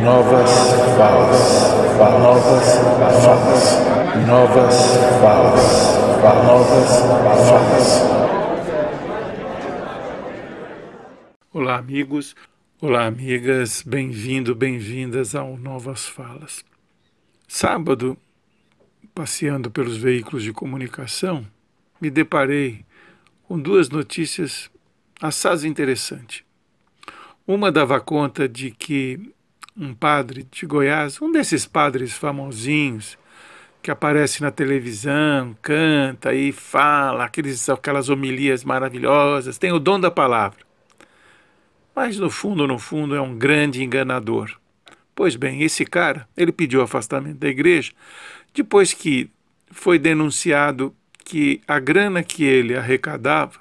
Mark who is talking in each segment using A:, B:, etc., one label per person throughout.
A: Novas falas, novas falas, novas falas, novas falas.
B: Olá, amigos. Olá, amigas. Bem-vindo, bem-vindas ao Novas Falas. Sábado, passeando pelos veículos de comunicação, me deparei com duas notícias assaz interessantes. Uma dava conta de que um padre de Goiás, um desses padres famosinhos, que aparece na televisão, canta e fala aqueles, aquelas homilias maravilhosas, tem o dom da palavra. Mas no fundo, no fundo, é um grande enganador. Pois bem, esse cara, ele pediu afastamento da igreja depois que foi denunciado que a grana que ele arrecadava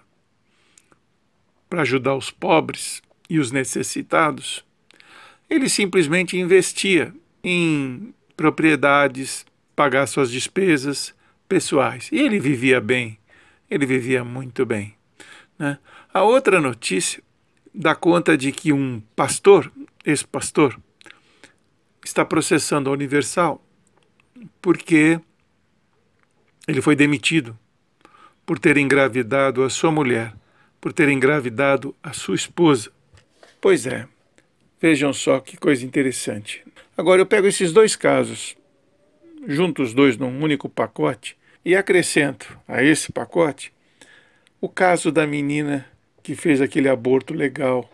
B: para ajudar os pobres e os necessitados ele simplesmente investia em propriedades, pagar suas despesas pessoais. E ele vivia bem, ele vivia muito bem. Né? A outra notícia dá conta de que um pastor, ex-pastor, está processando a Universal porque ele foi demitido por ter engravidado a sua mulher, por ter engravidado a sua esposa. Pois é, Vejam só que coisa interessante. Agora eu pego esses dois casos, junto os dois num único pacote, e acrescento a esse pacote o caso da menina que fez aquele aborto legal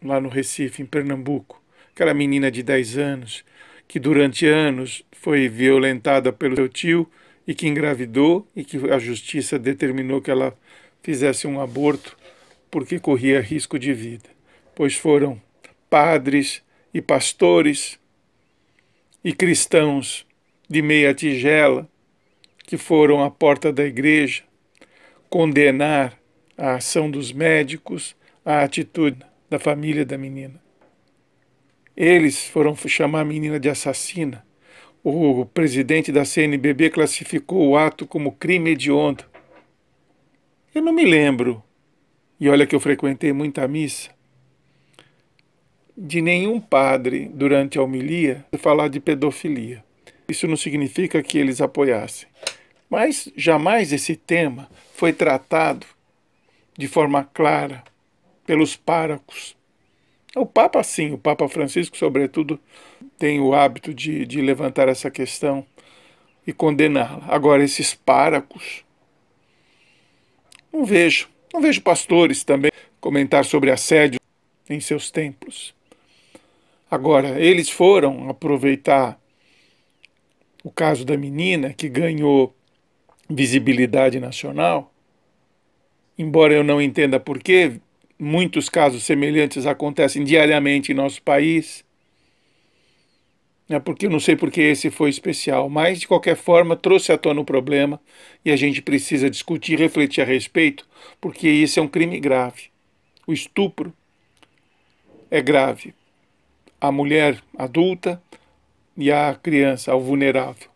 B: lá no Recife, em Pernambuco. Aquela menina de 10 anos que durante anos foi violentada pelo seu tio e que engravidou e que a justiça determinou que ela fizesse um aborto porque corria risco de vida, pois foram padres e pastores e cristãos de meia tigela que foram à porta da igreja condenar a ação dos médicos, a atitude da família da menina. Eles foram chamar a menina de assassina. O presidente da CNBB classificou o ato como crime hediondo. Eu não me lembro, e olha que eu frequentei muita missa, de nenhum padre, durante a homilia, falar de pedofilia. Isso não significa que eles apoiassem. Mas jamais esse tema foi tratado de forma clara pelos párocos. O Papa, sim, o Papa Francisco, sobretudo, tem o hábito de, de levantar essa questão e condená-la. Agora, esses párocos, não vejo. Não vejo pastores também comentar sobre assédio em seus templos. Agora, eles foram aproveitar o caso da menina que ganhou visibilidade nacional, embora eu não entenda por que muitos casos semelhantes acontecem diariamente em nosso país, né, porque eu não sei porque esse foi especial, mas de qualquer forma trouxe à tona o problema e a gente precisa discutir, refletir a respeito, porque isso é um crime grave. O estupro é grave a mulher adulta e a criança, ao vulnerável.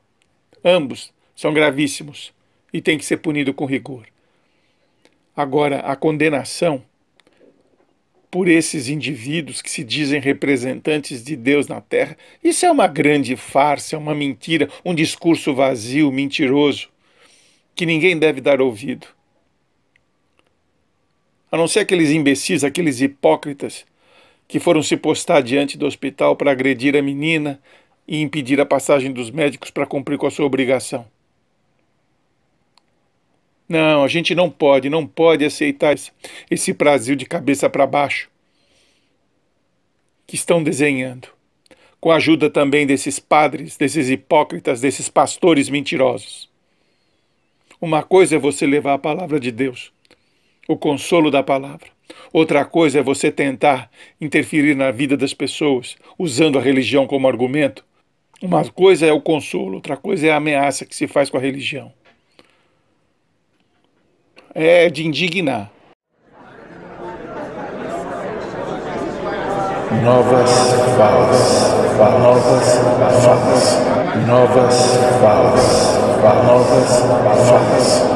B: Ambos são gravíssimos e têm que ser punidos com rigor. Agora, a condenação por esses indivíduos que se dizem representantes de Deus na terra, isso é uma grande farsa, é uma mentira, um discurso vazio, mentiroso, que ninguém deve dar ouvido. A não ser aqueles imbecis, aqueles hipócritas que foram se postar diante do hospital para agredir a menina e impedir a passagem dos médicos para cumprir com a sua obrigação. Não, a gente não pode, não pode aceitar esse Brasil de cabeça para baixo que estão desenhando, com a ajuda também desses padres, desses hipócritas, desses pastores mentirosos. Uma coisa é você levar a palavra de Deus, o consolo da palavra. Outra coisa é você tentar interferir na vida das pessoas usando a religião como argumento. Uma coisa é o consolo, outra coisa é a ameaça que se faz com a religião. É de indignar.
A: Novas falas, novas falas, novas falas, novas falas.